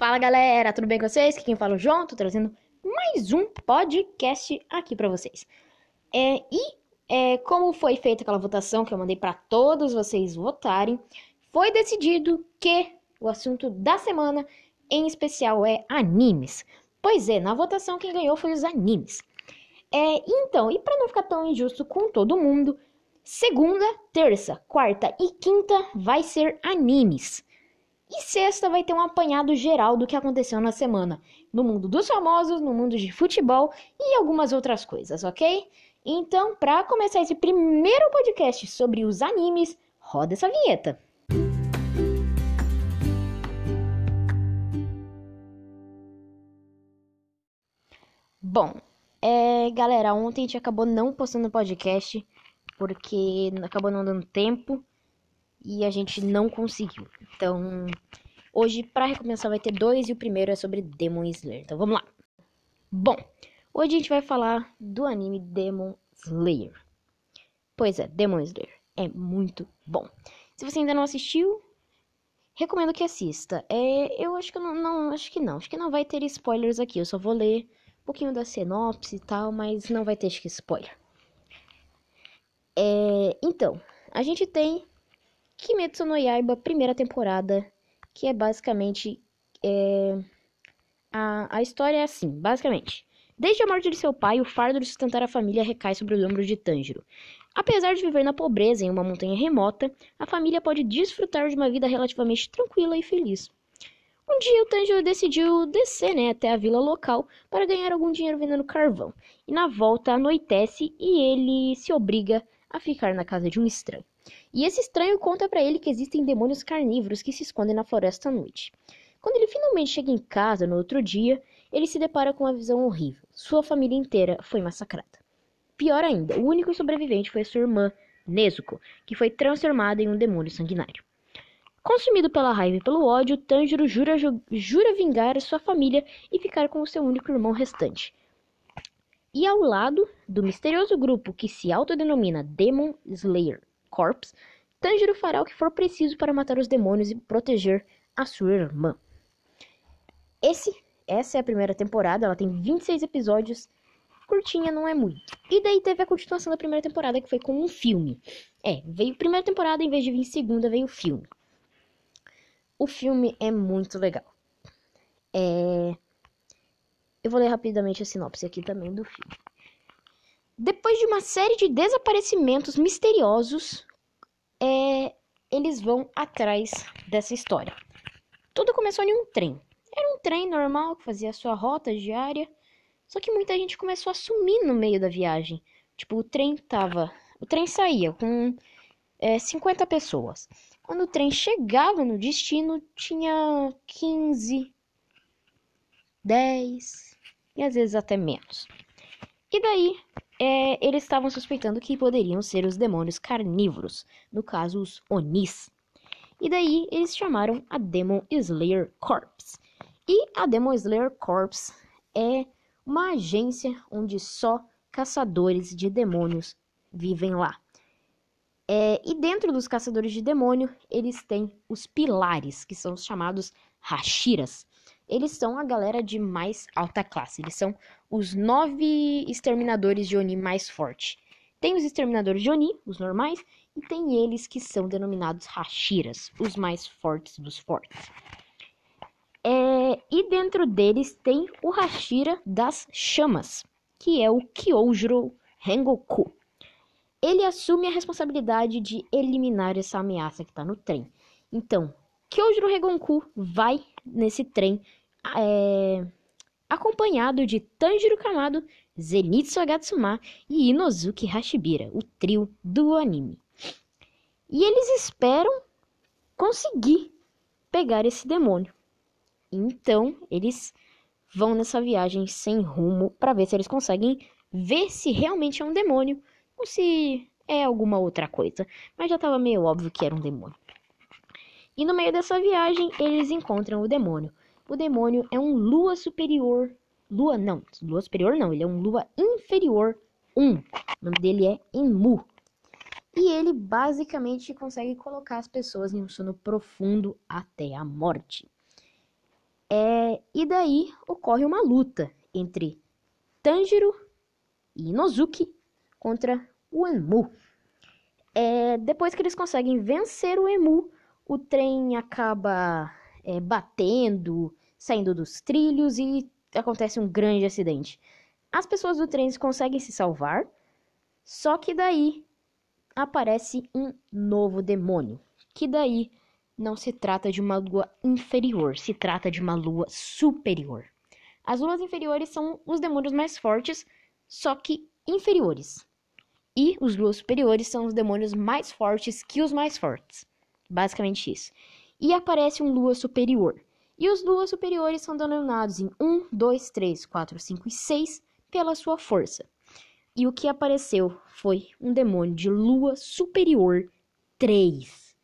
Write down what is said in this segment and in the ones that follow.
Fala galera, tudo bem com vocês? Aqui quem fala é o João, tô trazendo mais um podcast aqui pra vocês. É, e é, como foi feita aquela votação que eu mandei pra todos vocês votarem, foi decidido que o assunto da semana em especial é animes. Pois é, na votação quem ganhou foi os animes. É, então, e para não ficar tão injusto com todo mundo, segunda, terça, quarta e quinta vai ser animes. E sexta vai ter um apanhado geral do que aconteceu na semana, no mundo dos famosos, no mundo de futebol e algumas outras coisas, ok? Então, para começar esse primeiro podcast sobre os animes, roda essa vinheta. Bom, é, galera, ontem a gente acabou não postando podcast porque acabou não dando tempo e a gente não conseguiu. Então, hoje, para recomeçar, vai ter dois e o primeiro é sobre Demon Slayer. Então, vamos lá. Bom, hoje a gente vai falar do anime Demon Slayer. Pois é, Demon Slayer é muito bom. Se você ainda não assistiu, recomendo que assista. É, eu acho que não, não, acho que não, acho que não vai ter spoilers aqui. Eu só vou ler um pouquinho da sinopse e tal, mas não vai ter acho que spoiler. É, então, a gente tem Kimetsu no Yaiba, primeira temporada, que é basicamente. É... A, a história é assim, basicamente. Desde a morte de seu pai, o fardo de sustentar a família recai sobre os ombros de Tanjiro. Apesar de viver na pobreza em uma montanha remota, a família pode desfrutar de uma vida relativamente tranquila e feliz. Um dia o Tanjiro decidiu descer né, até a vila local para ganhar algum dinheiro vendendo carvão. E na volta anoitece e ele se obriga a ficar na casa de um estranho. E esse estranho conta para ele que existem demônios carnívoros que se escondem na floresta à noite. Quando ele finalmente chega em casa no outro dia, ele se depara com uma visão horrível. Sua família inteira foi massacrada. Pior ainda, o único sobrevivente foi sua irmã, Nezuko, que foi transformada em um demônio sanguinário. Consumido pela raiva e pelo ódio, Tanjiro jura, jura vingar sua família e ficar com o seu único irmão restante. E ao lado do misterioso grupo que se autodenomina Demon Slayer Corps, Tanjiro fará o que for preciso para matar os demônios e proteger a sua irmã. Esse, essa é a primeira temporada, ela tem 26 episódios. Curtinha não é muito. E daí teve a continuação da primeira temporada, que foi com um filme. É, veio primeira temporada, em vez de vir segunda, veio o filme. O filme é muito legal. É... Eu vou ler rapidamente a sinopse aqui também do filme. Depois de uma série de desaparecimentos misteriosos, é, eles vão atrás dessa história. Tudo começou em um trem. Era um trem normal que fazia a sua rota diária, só que muita gente começou a sumir no meio da viagem. Tipo, o trem tava. O trem saía com é, 50 pessoas. Quando o trem chegava no destino, tinha 15, 10 e às vezes até menos. E daí, é, eles estavam suspeitando que poderiam ser os demônios carnívoros, no caso os Onis. E daí eles chamaram a Demon Slayer Corps. E a Demon Slayer Corps é uma agência onde só caçadores de demônios vivem lá. É, e dentro dos caçadores de demônio, eles têm os pilares, que são os chamados Hashiras eles são a galera de mais alta classe. Eles são os nove exterminadores de Oni mais fortes. Tem os exterminadores de Oni, os normais, e tem eles que são denominados Hashiras, os mais fortes dos fortes. É, e dentro deles tem o Hashira das Chamas, que é o Kyojuro Rengoku. Ele assume a responsabilidade de eliminar essa ameaça que está no trem. Então, Kyojuro Rengoku vai nesse trem é, acompanhado de Tanjiro Kamado, Zenitsu Agatsuma e Inozuki Hashibira, o trio do anime. E eles esperam conseguir pegar esse demônio. Então, eles vão nessa viagem sem rumo para ver se eles conseguem ver se realmente é um demônio ou se é alguma outra coisa. Mas já estava meio óbvio que era um demônio. E no meio dessa viagem, eles encontram o demônio, o demônio é um lua superior. Lua não, lua superior não, ele é um lua inferior 1. O nome dele é Enmu. E ele basicamente consegue colocar as pessoas em um sono profundo até a morte. É, e daí ocorre uma luta entre Tanjiro e Inozuki contra o Emu. É, depois que eles conseguem vencer o Emu, o trem acaba é, batendo, saindo dos trilhos e acontece um grande acidente. As pessoas do trem conseguem se salvar, só que daí aparece um novo demônio, que daí não se trata de uma lua inferior, se trata de uma lua superior. As luas inferiores são os demônios mais fortes, só que inferiores. E os luas superiores são os demônios mais fortes que os mais fortes. Basicamente isso. E aparece um lua superior. E os luas superiores são denominados em 1, 2, 3, 4, 5 e 6 pela sua força. E o que apareceu foi um demônio de lua superior 3.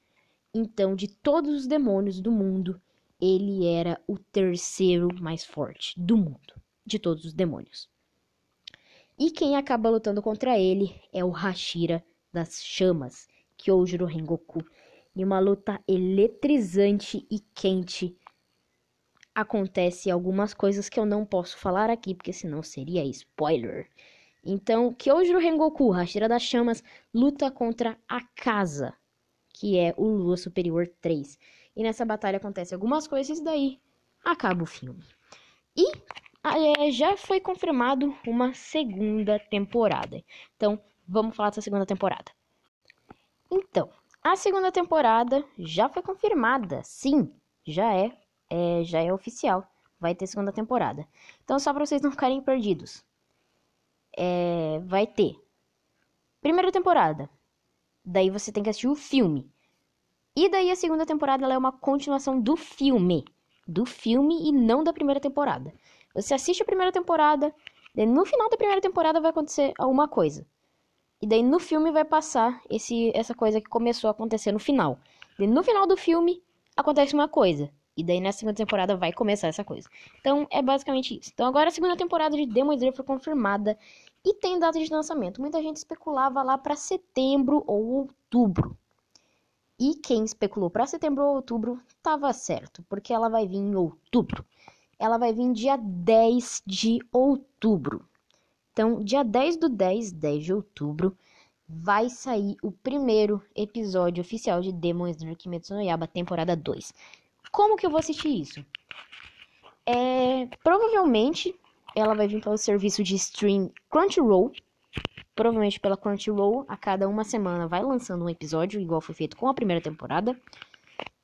Então, de todos os demônios do mundo, ele era o terceiro mais forte do mundo, de todos os demônios. E quem acaba lutando contra ele é o Hashira das Chamas, Kyojuro Rengoku. Em uma luta eletrizante e quente, acontece algumas coisas que eu não posso falar aqui, porque senão seria spoiler. Então, Kyojuro Rengoku, Hashira das Chamas, luta contra a casa, que é o Lua Superior 3. E nessa batalha acontece algumas coisas, e daí acaba o filme. E é, já foi confirmado uma segunda temporada. Então, vamos falar dessa segunda temporada. Então, a segunda temporada já foi confirmada. Sim, já é, é já é oficial. Vai ter segunda temporada. Então, só para vocês não ficarem perdidos. É, vai ter primeira temporada, Daí você tem que assistir o filme. E daí a segunda temporada é uma continuação do filme. Do filme e não da primeira temporada. Você assiste a primeira temporada, no final da primeira temporada vai acontecer alguma coisa. E daí no filme vai passar esse, essa coisa que começou a acontecer no final. Daí no final do filme acontece uma coisa. E daí na segunda temporada vai começar essa coisa. Então é basicamente isso. Então agora a segunda temporada de Demon Slayer foi confirmada e tem data de lançamento. Muita gente especulava lá para setembro ou outubro. E quem especulou para setembro ou outubro estava certo, porque ela vai vir em outubro. Ela vai vir dia 10 de outubro. Então, dia 10 do 10, 10 de outubro, vai sair o primeiro episódio oficial de Demon Slayer Kimetsu no Yaba, temporada 2. Como que eu vou assistir isso? É, provavelmente ela vai vir pelo serviço de stream Crunchyroll. Provavelmente pela Crunchyroll, a cada uma semana vai lançando um episódio, igual foi feito com a primeira temporada.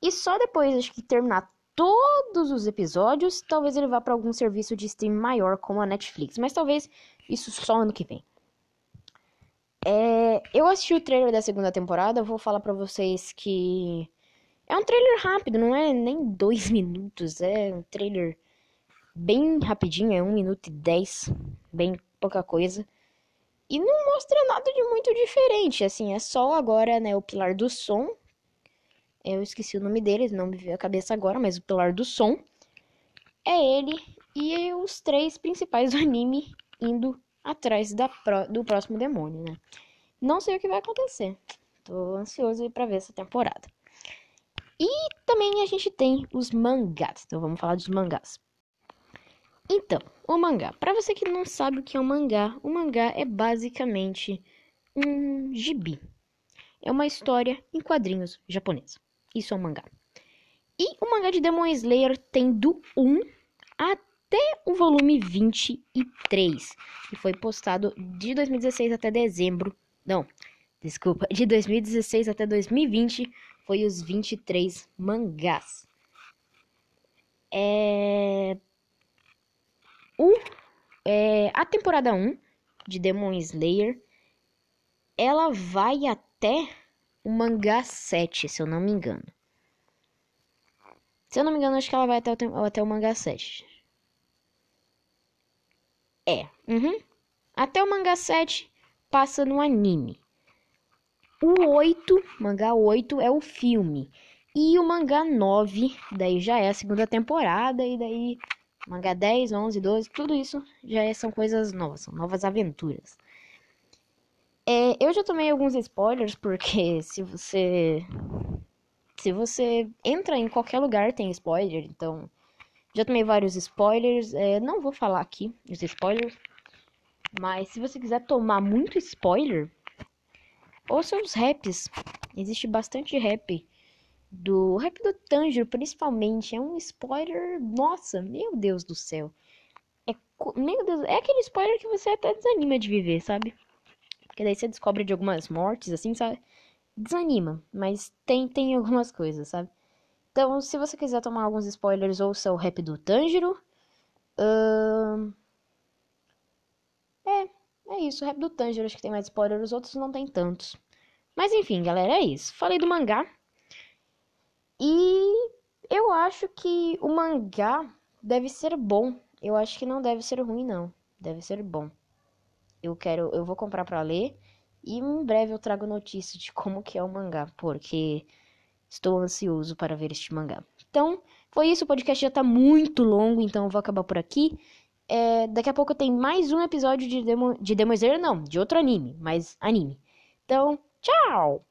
E só depois, acho que terminar todos os episódios, talvez ele vá para algum serviço de stream maior, como a Netflix. Mas talvez isso só ano que vem. É, eu assisti o trailer da segunda temporada, vou falar para vocês que é um trailer rápido, não é nem dois minutos, é um trailer bem rapidinho, é 1 minuto e 10, bem pouca coisa. E não mostra nada de muito diferente, assim, é só agora, né, o pilar do som. Eu esqueci o nome dele, não me veio a cabeça agora, mas o pilar do som é ele e os três principais do anime indo atrás pro, do próximo demônio, né? Não sei o que vai acontecer. Tô ansioso para ver essa temporada. E também a gente tem os mangás. Então vamos falar dos mangás. Então, o mangá. Para você que não sabe o que é um mangá, o mangá é basicamente um gibi. É uma história em quadrinhos japonesa. Isso é um mangá. E o mangá de Demon Slayer tem do 1 até o volume 23, que foi postado de 2016 até dezembro. Não, desculpa, de 2016 até 2020 foi os 23 mangás. É o, é, a temporada 1 de Demon Slayer, ela vai até o mangá 7, se eu não me engano. Se eu não me engano, acho que ela vai até o, até o mangá 7. É. Uhum. Até o mangá 7 passa no anime. O 8, mangá 8 é o filme. E o mangá 9, daí já é a segunda temporada e daí Mangá 10, 11, 12, tudo isso já é, são coisas novas, são novas aventuras. É, eu já tomei alguns spoilers porque se você se você entra em qualquer lugar tem spoiler, então Já tomei vários spoilers. É, não vou falar aqui os spoilers. Mas se você quiser tomar muito spoiler, ouça os raps. Existe bastante rap. Do rap do Tanjiro, principalmente. É um spoiler. Nossa, meu Deus do céu. É, meu Deus, é aquele spoiler que você até desanima de viver, sabe? Porque daí você descobre de algumas mortes, assim, sabe? Desanima, mas tem, tem algumas coisas, sabe? Então, se você quiser tomar alguns spoilers, ouça o rap do Tanjiro. Uh... É, é isso. O rap do Tanjiro acho que tem mais spoilers, os outros não tem tantos. Mas enfim, galera, é isso. Falei do mangá. E eu acho que o mangá deve ser bom. Eu acho que não deve ser ruim, não. Deve ser bom. Eu quero, eu vou comprar para ler e em breve eu trago notícia de como que é o mangá, porque Estou ansioso para ver este mangá. Então, foi isso. O podcast já está muito longo, então eu vou acabar por aqui. É, daqui a pouco tem mais um episódio de Demo, de Demon não, de outro anime, mas anime. Então, tchau!